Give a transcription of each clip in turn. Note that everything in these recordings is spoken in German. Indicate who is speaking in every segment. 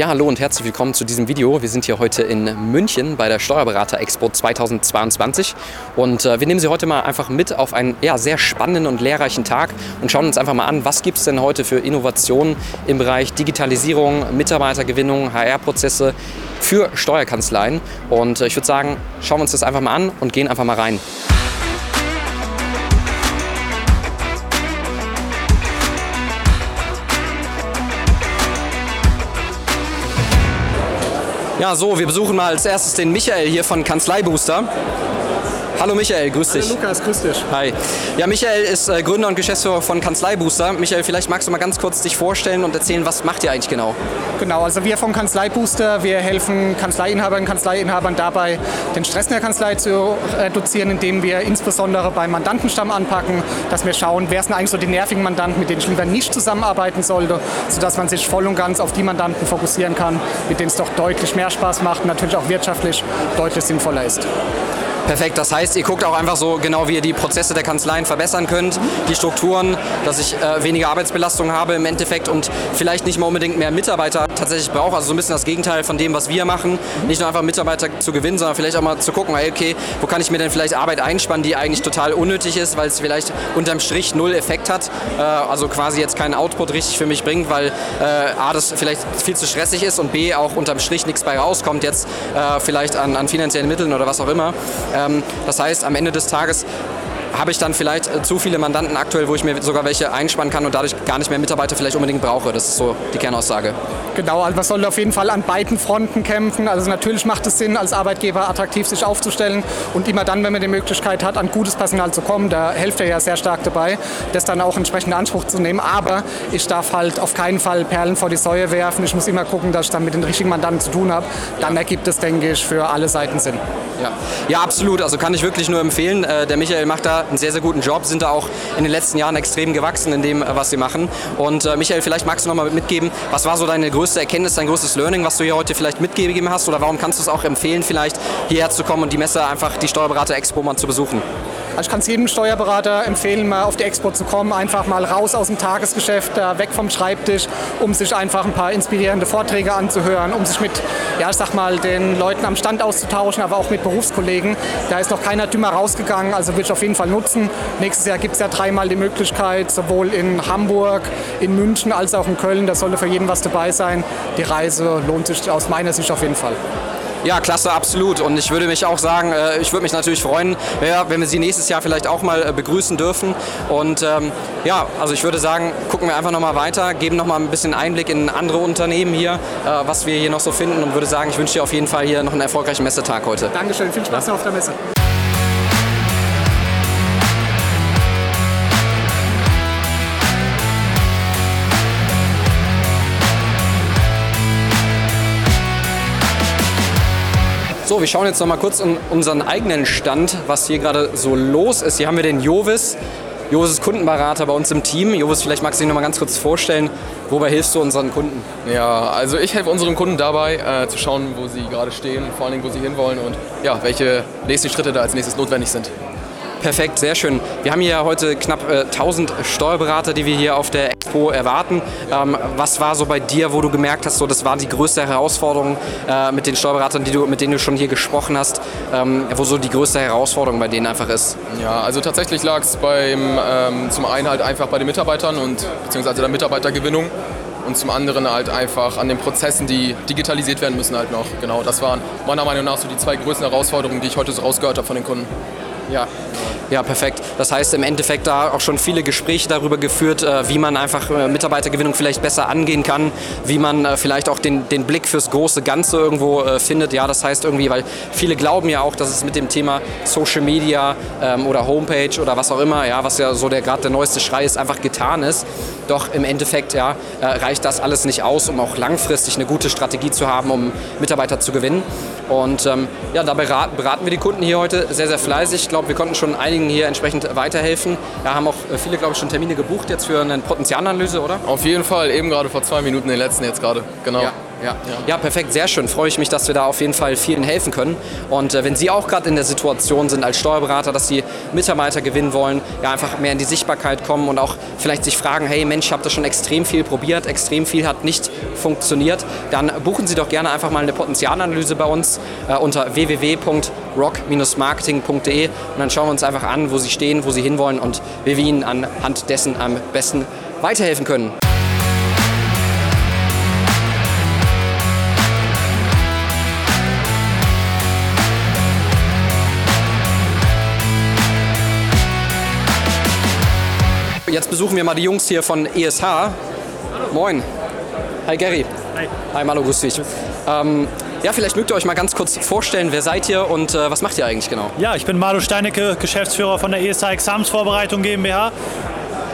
Speaker 1: Ja, hallo und herzlich willkommen zu diesem Video. Wir sind hier heute in München bei der Steuerberater Expo 2022 und äh, wir nehmen Sie heute mal einfach mit auf einen ja, sehr spannenden und lehrreichen Tag und schauen uns einfach mal an, was gibt es denn heute für Innovationen im Bereich Digitalisierung, Mitarbeitergewinnung, HR-Prozesse für Steuerkanzleien. Und äh, ich würde sagen, schauen wir uns das einfach mal an und gehen einfach mal rein. Ja, so, wir besuchen mal als erstes den Michael hier von Kanzleibooster. Hallo Michael, grüß dich.
Speaker 2: Hallo Lukas, grüß dich.
Speaker 1: Hi. Ja, Michael ist äh, Gründer und Geschäftsführer von Kanzleibooster. Michael, vielleicht magst du mal ganz kurz dich vorstellen und erzählen, was macht ihr eigentlich genau?
Speaker 2: Genau, also wir vom Kanzleibooster, wir helfen Kanzleiinhabern und Kanzleiinhabern dabei, den Stress in der Kanzlei zu reduzieren, indem wir insbesondere beim Mandantenstamm anpacken, dass wir schauen, wer sind eigentlich so die nervigen Mandanten, mit denen ich lieber nicht zusammenarbeiten sollte, sodass man sich voll und ganz auf die Mandanten fokussieren kann, mit denen es doch deutlich mehr Spaß macht und natürlich auch wirtschaftlich deutlich sinnvoller ist.
Speaker 1: Perfekt, das heißt, ihr guckt auch einfach so genau, wie ihr die Prozesse der Kanzleien verbessern könnt, die Strukturen, dass ich äh, weniger Arbeitsbelastung habe im Endeffekt und vielleicht nicht mal unbedingt mehr Mitarbeiter tatsächlich brauche. Also so ein bisschen das Gegenteil von dem, was wir machen. Nicht nur einfach Mitarbeiter zu gewinnen, sondern vielleicht auch mal zu gucken, okay, wo kann ich mir denn vielleicht Arbeit einspannen, die eigentlich total unnötig ist, weil es vielleicht unterm Strich null Effekt hat. Äh, also quasi jetzt keinen Output richtig für mich bringt, weil äh, A, das vielleicht viel zu stressig ist und B, auch unterm Strich nichts bei rauskommt, jetzt äh, vielleicht an, an finanziellen Mitteln oder was auch immer. Ähm, das heißt, am Ende des Tages habe ich dann vielleicht äh, zu viele Mandanten aktuell, wo ich mir sogar welche einspannen kann und dadurch gar nicht mehr Mitarbeiter vielleicht unbedingt brauche. Das ist so die Kernaussage.
Speaker 2: Genau, also man soll auf jeden Fall an beiden Fronten kämpfen. Also natürlich macht es Sinn, als Arbeitgeber attraktiv sich aufzustellen und immer dann, wenn man die Möglichkeit hat, an gutes Personal zu kommen, da hilft er ja sehr stark dabei, das dann auch entsprechend in Anspruch zu nehmen. Aber ich darf halt auf keinen Fall Perlen vor die Säue werfen. Ich muss immer gucken, dass ich dann mit den richtigen Mandanten zu tun habe. Dann ergibt es, denke ich, für alle Seiten Sinn.
Speaker 1: Ja, ja absolut. Also kann ich wirklich nur empfehlen. Äh, der Michael macht da einen sehr, sehr guten Job, sind da auch in den letzten Jahren extrem gewachsen in dem, äh, was sie machen. Und äh, Michael, vielleicht magst du noch mal mitgeben, was war so deine größte Erkenntnis, dein größtes Learning, was du hier heute vielleicht mitgegeben hast? Oder warum kannst du es auch empfehlen, vielleicht hierher zu kommen und die Messe einfach, die Steuerberater Expo mal zu besuchen?
Speaker 2: Also ich kann es jedem Steuerberater empfehlen, mal auf die Expo zu kommen, einfach mal raus aus dem Tagesgeschäft, weg vom Schreibtisch, um sich einfach ein paar inspirierende Vorträge anzuhören, um sich mit, ja, ich sag mal, den Leuten am Stand auszutauschen, aber auch mit Berufskollegen. Da ist noch keiner dümmer rausgegangen, also würde ich auf jeden Fall nutzen. Nächstes Jahr gibt es ja dreimal die Möglichkeit, sowohl in Hamburg, in München als auch in Köln. Da sollte für jeden was dabei sein. Die Reise lohnt sich aus meiner Sicht auf jeden Fall.
Speaker 1: Ja, klasse, absolut. Und ich würde mich auch sagen, äh, ich würde mich natürlich freuen, wenn wir Sie nächstes Jahr vielleicht auch mal äh, begrüßen dürfen. Und ähm, ja, also ich würde sagen, gucken wir einfach nochmal weiter, geben nochmal ein bisschen Einblick in andere Unternehmen hier, äh, was wir hier noch so finden und würde sagen, ich wünsche dir auf jeden Fall hier noch einen erfolgreichen Messetag heute.
Speaker 2: Dankeschön, viel Spaß noch auf der Messe.
Speaker 1: So, wir schauen jetzt noch mal kurz in unseren eigenen Stand, was hier gerade so los ist. Hier haben wir den Jovis. Jovis ist Kundenberater bei uns im Team. Jovis, vielleicht magst du dich noch mal ganz kurz vorstellen, wobei hilfst du unseren Kunden?
Speaker 3: Ja, also ich helfe unseren Kunden dabei, äh, zu schauen, wo sie gerade stehen, vor allen Dingen, wo sie hinwollen und ja, welche nächsten Schritte da als nächstes notwendig sind.
Speaker 1: Perfekt, sehr schön. Wir haben hier heute knapp äh, 1000 Steuerberater, die wir hier auf der Expo erwarten. Ähm, was war so bei dir, wo du gemerkt hast, so, das war die größte Herausforderung äh, mit den Steuerberatern, die du, mit denen du schon hier gesprochen hast, ähm, wo so die größte Herausforderung bei denen einfach ist?
Speaker 3: Ja, also tatsächlich lag es ähm, zum einen halt einfach bei den Mitarbeitern und beziehungsweise der Mitarbeitergewinnung und zum anderen halt einfach an den Prozessen, die digitalisiert werden müssen halt noch. Genau, das waren meiner Meinung nach so die zwei größten Herausforderungen, die ich heute so rausgehört habe von den Kunden.
Speaker 1: Ja. Ja, perfekt. Das heißt im Endeffekt da auch schon viele Gespräche darüber geführt, äh, wie man einfach äh, Mitarbeitergewinnung vielleicht besser angehen kann, wie man äh, vielleicht auch den, den Blick fürs große Ganze irgendwo findet. Ja, das heißt irgendwie, weil viele glauben ja auch, dass es mit dem Thema Social Media ähm, oder Homepage oder was auch immer, ja, was ja so der gerade der neueste Schrei ist, einfach getan ist. Doch im Endeffekt ja, reicht das alles nicht aus, um auch langfristig eine gute Strategie zu haben, um Mitarbeiter zu gewinnen. Und ähm, ja, da beraten, beraten wir die Kunden hier heute sehr, sehr fleißig. Ich glaube, wir konnten schon einigen hier entsprechend weiterhelfen. Wir haben auch äh, viele, glaube ich, schon Termine gebucht jetzt für eine Potenzialanalyse, oder?
Speaker 3: Auf jeden Fall, eben gerade vor zwei Minuten, den letzten jetzt gerade, genau.
Speaker 1: Ja. Ja. ja, perfekt, sehr schön. Freue ich mich, dass wir da auf jeden Fall vielen helfen können. Und äh, wenn Sie auch gerade in der Situation sind als Steuerberater, dass Sie Mitarbeiter gewinnen wollen, ja einfach mehr in die Sichtbarkeit kommen und auch vielleicht sich fragen, hey Mensch, ich habe das schon extrem viel probiert, extrem viel hat nicht funktioniert, dann buchen Sie doch gerne einfach mal eine Potenzialanalyse bei uns äh, unter www.rock-marketing.de und dann schauen wir uns einfach an, wo Sie stehen, wo Sie hinwollen und wie wir Ihnen anhand dessen am besten weiterhelfen können. Jetzt besuchen wir mal die Jungs hier von ESH. Moin. Hi Gary.
Speaker 4: Hi.
Speaker 1: Hi Malo, grüß dich. Ähm, ja, vielleicht mögt ihr euch mal ganz kurz vorstellen, wer seid ihr und äh, was macht ihr eigentlich genau?
Speaker 4: Ja, ich bin Malo Steinecke, Geschäftsführer von der ESH Examensvorbereitung GmbH.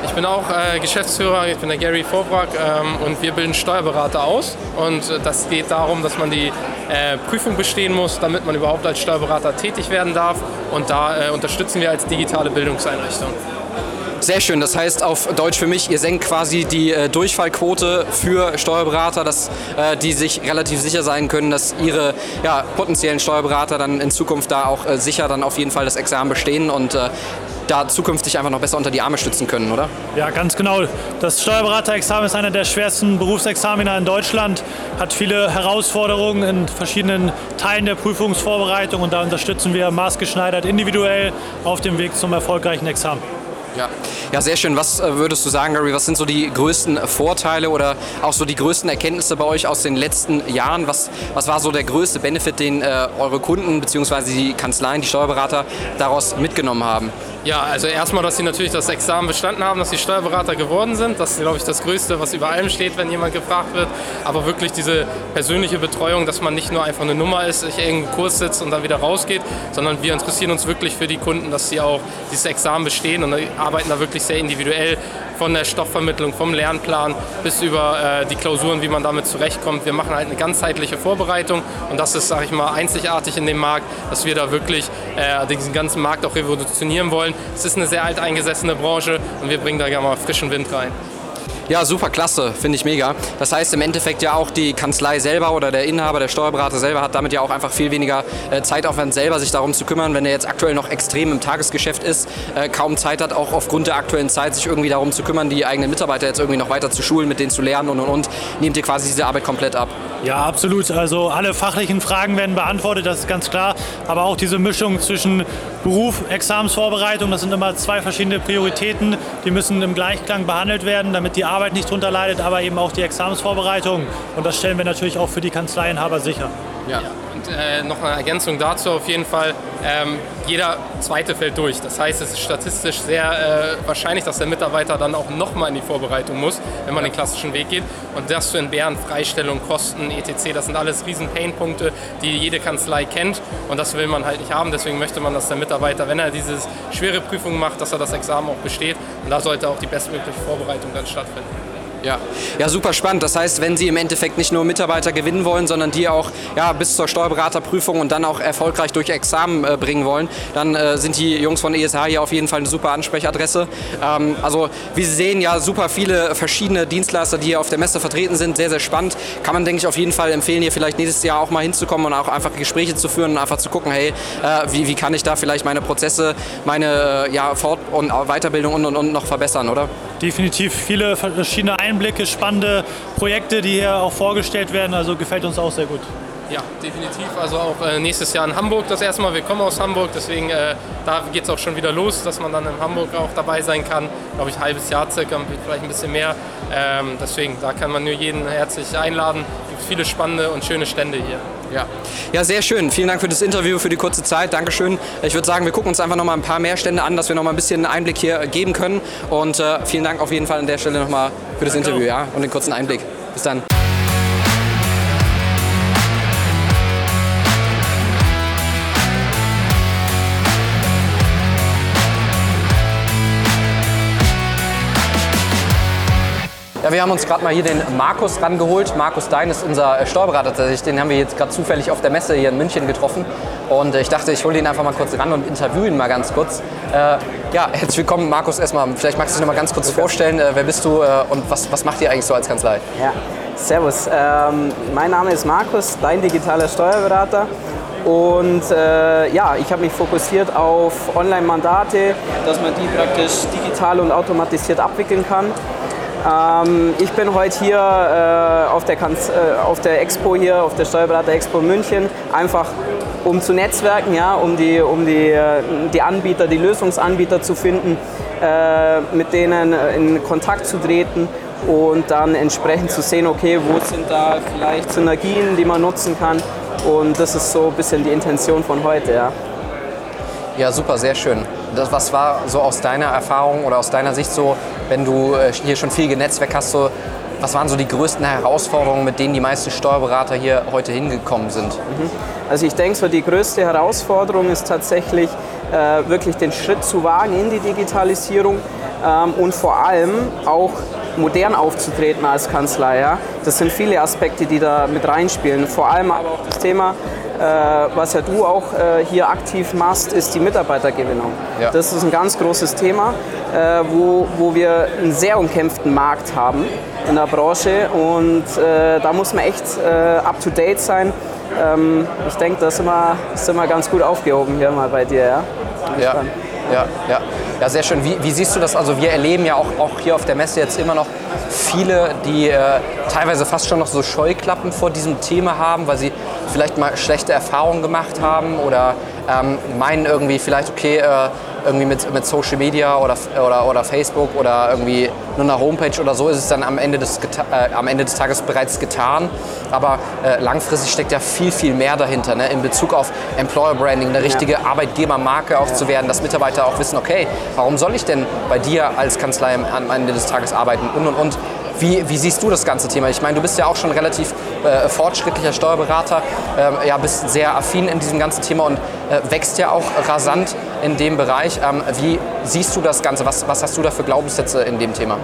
Speaker 5: Ich bin auch äh, Geschäftsführer, ich bin der Gary Vorbrack ähm, und wir bilden Steuerberater aus. Und äh, das geht darum, dass man die äh, Prüfung bestehen muss, damit man überhaupt als Steuerberater tätig werden darf. Und da äh, unterstützen wir als digitale Bildungseinrichtung.
Speaker 1: Sehr schön. Das heißt auf Deutsch für mich, ihr senkt quasi die äh, Durchfallquote für Steuerberater, dass äh, die sich relativ sicher sein können, dass ihre ja, potenziellen Steuerberater dann in Zukunft da auch äh, sicher dann auf jeden Fall das Examen bestehen und äh, da zukünftig einfach noch besser unter die Arme stützen können, oder?
Speaker 4: Ja, ganz genau. Das Steuerberaterexamen ist einer der schwersten Berufsexamina in Deutschland, hat viele Herausforderungen in verschiedenen Teilen der Prüfungsvorbereitung und da unterstützen wir maßgeschneidert individuell auf dem Weg zum erfolgreichen Examen.
Speaker 1: Ja. ja, sehr schön. Was äh, würdest du sagen, Gary? Was sind so die größten Vorteile oder auch so die größten Erkenntnisse bei euch aus den letzten Jahren? Was, was war so der größte Benefit, den äh, eure Kunden bzw. die Kanzleien, die Steuerberater daraus mitgenommen haben?
Speaker 5: Ja, also erstmal, dass sie natürlich das Examen bestanden haben, dass sie Steuerberater geworden sind. Das ist, glaube ich, das Größte, was über allem steht, wenn jemand gefragt wird. Aber wirklich diese persönliche Betreuung, dass man nicht nur einfach eine Nummer ist, sich irgendeinen Kurs sitzt und dann wieder rausgeht, sondern wir interessieren uns wirklich für die Kunden, dass sie auch dieses Examen bestehen und arbeiten da wirklich sehr individuell von der Stoffvermittlung, vom Lernplan bis über äh, die Klausuren, wie man damit zurechtkommt. Wir machen halt eine ganzheitliche Vorbereitung und das ist, sage ich mal, einzigartig in dem Markt, dass wir da wirklich äh, diesen ganzen Markt auch revolutionieren wollen. Es ist eine sehr alteingesessene Branche und wir bringen da gerne mal frischen Wind rein.
Speaker 1: Ja, super klasse, finde ich mega. Das heißt im Endeffekt ja auch die Kanzlei selber oder der Inhaber, der Steuerberater selber hat damit ja auch einfach viel weniger äh, Zeitaufwand selber, sich darum zu kümmern, wenn er jetzt aktuell noch extrem im Tagesgeschäft ist, äh, kaum Zeit hat, auch aufgrund der aktuellen Zeit sich irgendwie darum zu kümmern, die eigenen Mitarbeiter jetzt irgendwie noch weiter zu schulen, mit denen zu lernen und und und, nehmt ihr quasi diese Arbeit komplett ab.
Speaker 4: Ja, absolut. Also alle fachlichen Fragen werden beantwortet, das ist ganz klar. Aber auch diese Mischung zwischen Beruf, Examensvorbereitung, das sind immer zwei verschiedene Prioritäten. Die müssen im Gleichklang behandelt werden, damit die Arbeit nicht drunter leidet, aber eben auch die Examensvorbereitung. Und das stellen wir natürlich auch für die Kanzleienhaber sicher.
Speaker 5: Ja. Und äh, noch eine Ergänzung dazu auf jeden Fall. Ähm, jeder zweite fällt durch. Das heißt, es ist statistisch sehr äh, wahrscheinlich, dass der Mitarbeiter dann auch nochmal in die Vorbereitung muss, wenn man den klassischen Weg geht. Und das zu entbehren, Freistellung, Kosten, etc., das sind alles riesen Painpunkte, die jede Kanzlei kennt. Und das will man halt nicht haben. Deswegen möchte man, dass der Mitarbeiter, wenn er diese schwere Prüfung macht, dass er das Examen auch besteht. Und da sollte auch die bestmögliche Vorbereitung dann stattfinden.
Speaker 1: Ja. ja, super spannend. Das heißt, wenn Sie im Endeffekt nicht nur Mitarbeiter gewinnen wollen, sondern die auch ja, bis zur Steuerberaterprüfung und dann auch erfolgreich durch Examen äh, bringen wollen, dann äh, sind die Jungs von ESH hier auf jeden Fall eine super Ansprechadresse. Ähm, also wie Sie sehen, ja super viele verschiedene Dienstleister, die hier auf der Messe vertreten sind. Sehr, sehr spannend. Kann man, denke ich, auf jeden Fall empfehlen, hier vielleicht nächstes Jahr auch mal hinzukommen und auch einfach Gespräche zu führen und einfach zu gucken, hey, äh, wie, wie kann ich da vielleicht meine Prozesse, meine äh, ja, Fort- und Weiterbildung und, und, und noch verbessern, oder?
Speaker 4: Definitiv viele verschiedene Einblicke, spannende Projekte, die hier auch vorgestellt werden. Also gefällt uns auch sehr gut.
Speaker 5: Ja, definitiv. Also auch äh, nächstes Jahr in Hamburg das erste Mal. Wir kommen aus Hamburg, deswegen äh, da geht es auch schon wieder los, dass man dann in Hamburg auch dabei sein kann. Glaube ich, ein halbes Jahr circa, vielleicht ein bisschen mehr. Ähm, deswegen, da kann man nur jeden herzlich einladen. Es gibt viele spannende und schöne Stände hier.
Speaker 1: Ja. ja, sehr schön. Vielen Dank für das Interview, für die kurze Zeit. Dankeschön. Ich würde sagen, wir gucken uns einfach noch mal ein paar mehr Stände an, dass wir noch mal ein bisschen Einblick hier geben können. Und äh, vielen Dank auf jeden Fall an der Stelle noch mal für das Danke Interview ja, und den kurzen Einblick. Bis dann. Ja, wir haben uns gerade mal hier den Markus rangeholt. Markus Dein ist unser äh, Steuerberater tatsächlich. Den haben wir jetzt gerade zufällig auf der Messe hier in München getroffen. Und äh, ich dachte, ich hole ihn einfach mal kurz ran und interviewe ihn mal ganz kurz. Äh, ja, herzlich willkommen, Markus. Erstmal, vielleicht magst du dich noch mal ganz kurz vorstellen. Äh, wer bist du äh, und was, was macht ihr eigentlich so als Kanzlei?
Speaker 6: Ja, servus. Ähm, mein Name ist Markus, dein digitaler Steuerberater. Und äh, ja, ich habe mich fokussiert auf Online-Mandate, dass man die praktisch digital und automatisiert abwickeln kann. Ähm, ich bin heute hier äh, auf, der Kanz äh, auf der Expo hier, auf der Steuerberater Expo München, einfach um zu netzwerken, ja, um, die, um die, äh, die Anbieter, die Lösungsanbieter zu finden, äh, mit denen in Kontakt zu treten und dann entsprechend zu sehen, okay, wo sind da vielleicht Synergien, die man nutzen kann und das ist so ein bisschen die Intention von heute, ja.
Speaker 1: Ja, super, sehr schön. Das, was war so aus deiner Erfahrung oder aus deiner Sicht so, wenn du äh, hier schon viel genetzwerk hast, so, was waren so die größten Herausforderungen, mit denen die meisten Steuerberater hier heute hingekommen sind?
Speaker 6: Mhm. Also ich denke, so die größte Herausforderung ist tatsächlich äh, wirklich den Schritt zu wagen in die Digitalisierung ähm, und vor allem auch modern aufzutreten als Kanzlei. Ja? Das sind viele Aspekte, die da mit reinspielen. Vor allem aber auch das Thema, was ja du auch äh, hier aktiv machst, ist die Mitarbeitergewinnung. Ja. Das ist ein ganz großes Thema, äh, wo, wo wir einen sehr umkämpften Markt haben in der Branche und äh, da muss man echt äh, up-to-date sein. Ähm, ich denke, da sind wir, sind wir ganz gut aufgehoben hier mal bei dir. Ja,
Speaker 1: ja, ja, ja. Ja, sehr schön. Wie, wie, siehst du das? Also wir erleben ja auch, auch hier auf der Messe jetzt immer noch viele, die äh, teilweise fast schon noch so Scheuklappen vor diesem Thema haben, weil sie vielleicht mal schlechte Erfahrungen gemacht haben oder ähm, meinen irgendwie vielleicht, okay, äh, irgendwie mit, mit Social Media oder, oder, oder Facebook oder irgendwie nur einer Homepage oder so ist es dann am Ende des, äh, am Ende des Tages bereits getan. Aber äh, langfristig steckt ja viel, viel mehr dahinter, ne? in Bezug auf Employer Branding, eine richtige ja. Arbeitgebermarke auch zu werden, dass Mitarbeiter auch wissen, okay, warum soll ich denn bei dir als Kanzlei am Ende des Tages arbeiten und und und. Wie, wie, siehst du das ganze Thema? Ich meine, du bist ja auch schon relativ äh, fortschrittlicher Steuerberater, äh, ja, bist sehr affin in diesem ganzen Thema und äh, wächst ja auch rasant in dem Bereich. Ähm, wie siehst du das Ganze? Was, was hast du da für Glaubenssätze in dem Thema?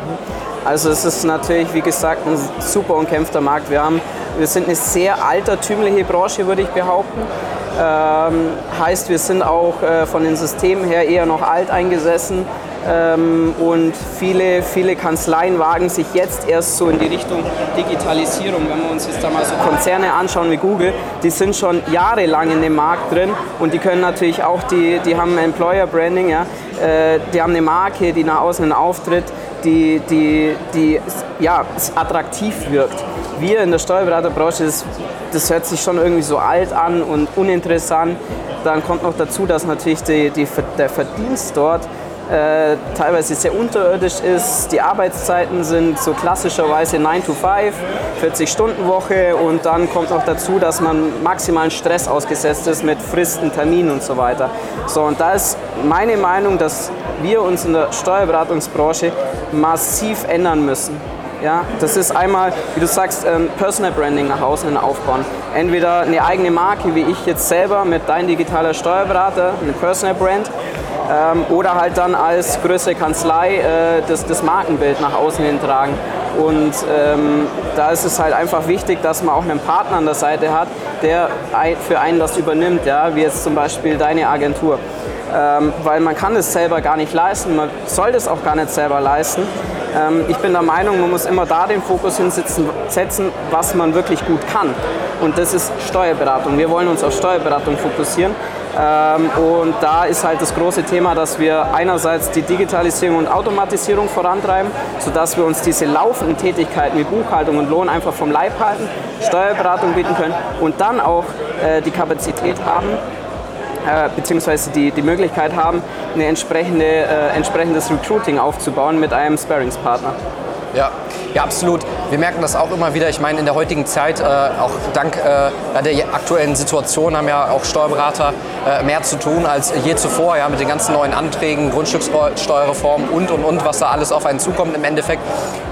Speaker 6: Also es ist natürlich, wie gesagt, ein super umkämpfter Markt. Wir, haben, wir sind eine sehr altertümliche Branche, würde ich behaupten. Ähm, heißt, wir sind auch äh, von den Systemen her eher noch alt eingesessen. Ähm, und viele, viele Kanzleien wagen sich jetzt erst so in die Richtung Digitalisierung. Wenn wir uns jetzt da mal so Konzerne anschauen wie Google, die sind schon jahrelang in dem Markt drin und die können natürlich auch, die, die haben Employer Branding, ja, äh, die haben eine Marke, die nach außen auftritt, die, die, die ja, attraktiv wirkt. Wir in der Steuerberaterbranche, das, das hört sich schon irgendwie so alt an und uninteressant. Dann kommt noch dazu, dass natürlich die, die, der Verdienst dort äh, teilweise sehr unterirdisch ist. Die Arbeitszeiten sind so klassischerweise 9 to 5, 40-Stunden-Woche und dann kommt noch dazu, dass man maximalen Stress ausgesetzt ist mit Fristen, Terminen und so weiter. So, und da ist meine Meinung, dass wir uns in der Steuerberatungsbranche massiv ändern müssen. Ja, das ist einmal, wie du sagst, ähm, Personal Branding nach außen aufbauen. Entweder eine eigene Marke, wie ich jetzt selber mit dein digitaler Steuerberater, eine Personal Brand, ähm, oder halt dann als größere Kanzlei äh, das, das Markenbild nach außen hin tragen. Und ähm, da ist es halt einfach wichtig, dass man auch einen Partner an der Seite hat, der für einen das übernimmt, ja, wie jetzt zum Beispiel deine Agentur. Ähm, weil man kann es selber gar nicht leisten, man soll das auch gar nicht selber leisten. Ähm, ich bin der Meinung, man muss immer da den Fokus hinsetzen, setzen, was man wirklich gut kann. Und das ist Steuerberatung. Wir wollen uns auf Steuerberatung fokussieren. Ähm, und da ist halt das große Thema, dass wir einerseits die Digitalisierung und Automatisierung vorantreiben, sodass wir uns diese laufenden Tätigkeiten wie Buchhaltung und Lohn einfach vom Leib halten, Steuerberatung bieten können und dann auch äh, die Kapazität haben, äh, beziehungsweise die, die Möglichkeit haben, ein entsprechende, äh, entsprechendes Recruiting aufzubauen mit einem Sparringspartner.
Speaker 1: Ja, ja, absolut. Wir merken das auch immer wieder. Ich meine, in der heutigen Zeit, äh, auch dank äh, der aktuellen Situation, haben ja auch Steuerberater äh, mehr zu tun als je zuvor, ja, mit den ganzen neuen Anträgen, Grundstückssteuerreform und und und, was da alles auf einen zukommt im Endeffekt,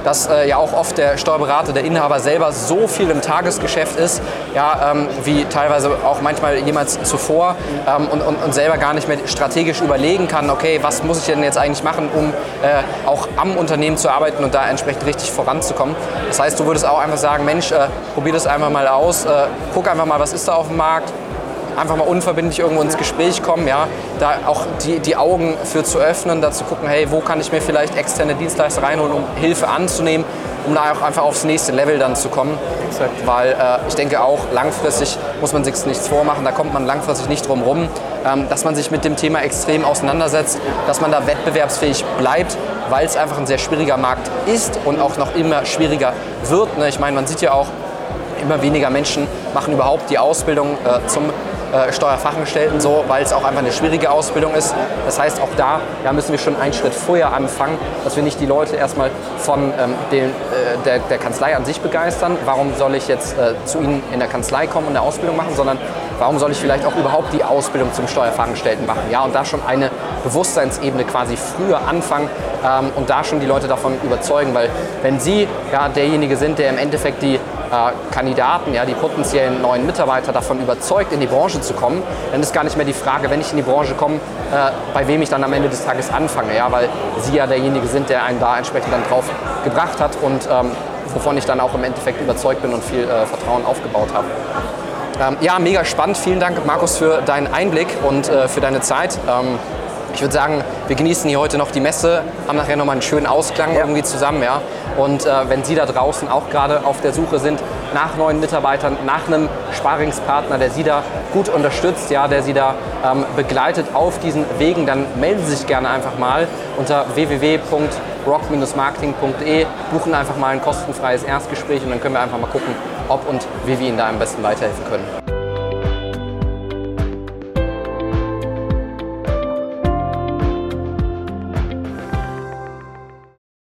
Speaker 1: dass äh, ja auch oft der Steuerberater, der Inhaber selber so viel im Tagesgeschäft ist, ja, ähm, wie teilweise auch manchmal jemals zuvor ähm, und, und, und selber gar nicht mehr strategisch überlegen kann, okay, was muss ich denn jetzt eigentlich machen, um äh, auch am Unternehmen zu arbeiten und da entsprechend richtig voranzukommen voranzukommen. Das heißt, du würdest auch einfach sagen, Mensch, äh, probier das einfach mal aus, äh, guck einfach mal, was ist da auf dem Markt, einfach mal unverbindlich irgendwo ins Gespräch kommen, ja, da auch die, die Augen für zu öffnen, da zu gucken, hey, wo kann ich mir vielleicht externe Dienstleister reinholen, um Hilfe anzunehmen, um da auch einfach aufs nächste Level dann zu kommen. Exakt. Weil äh, ich denke auch, langfristig muss man sich nichts vormachen, da kommt man langfristig nicht drum rum, ähm, dass man sich mit dem Thema extrem auseinandersetzt, dass man da wettbewerbsfähig bleibt, weil es einfach ein sehr schwieriger Markt ist und auch noch immer schwieriger wird. Ne? Ich meine, man sieht ja auch, immer weniger Menschen machen überhaupt die Ausbildung äh, zum äh, Steuerfachangestellten so, weil es auch einfach eine schwierige Ausbildung ist. Das heißt, auch da ja, müssen wir schon einen Schritt vorher anfangen, dass wir nicht die Leute erstmal von ähm, den, äh, der, der, Kanzlei an sich begeistern. Warum soll ich jetzt äh, zu Ihnen in der Kanzlei kommen und eine Ausbildung machen, sondern warum soll ich vielleicht auch überhaupt die Ausbildung zum Steuerfachangestellten machen? Ja, und da schon eine Bewusstseinsebene quasi früher anfangen ähm, und da schon die Leute davon überzeugen, weil wenn Sie ja derjenige sind, der im Endeffekt die äh, Kandidaten, ja, die potenziellen neuen Mitarbeiter davon überzeugt, in die Branche zu kommen, dann ist gar nicht mehr die Frage, wenn ich in die Branche komme, äh, bei wem ich dann am Ende des Tages anfange, ja, weil Sie ja derjenige sind, der einen da entsprechend dann drauf gebracht hat und ähm, wovon ich dann auch im Endeffekt überzeugt bin und viel äh, Vertrauen aufgebaut habe. Ähm, ja, mega spannend. Vielen Dank, Markus, für deinen Einblick und äh, für deine Zeit. Ähm, ich würde sagen, wir genießen hier heute noch die Messe, haben nachher nochmal einen schönen Ausklang ja. irgendwie zusammen. Ja? Und äh, wenn Sie da draußen auch gerade auf der Suche sind nach neuen Mitarbeitern, nach einem Sparingspartner, der Sie da gut unterstützt, ja, der Sie da ähm, begleitet auf diesen Wegen, dann melden Sie sich gerne einfach mal unter www.rock-marketing.de, buchen einfach mal ein kostenfreies Erstgespräch und dann können wir einfach mal gucken, ob und wie wir Ihnen da am besten weiterhelfen können.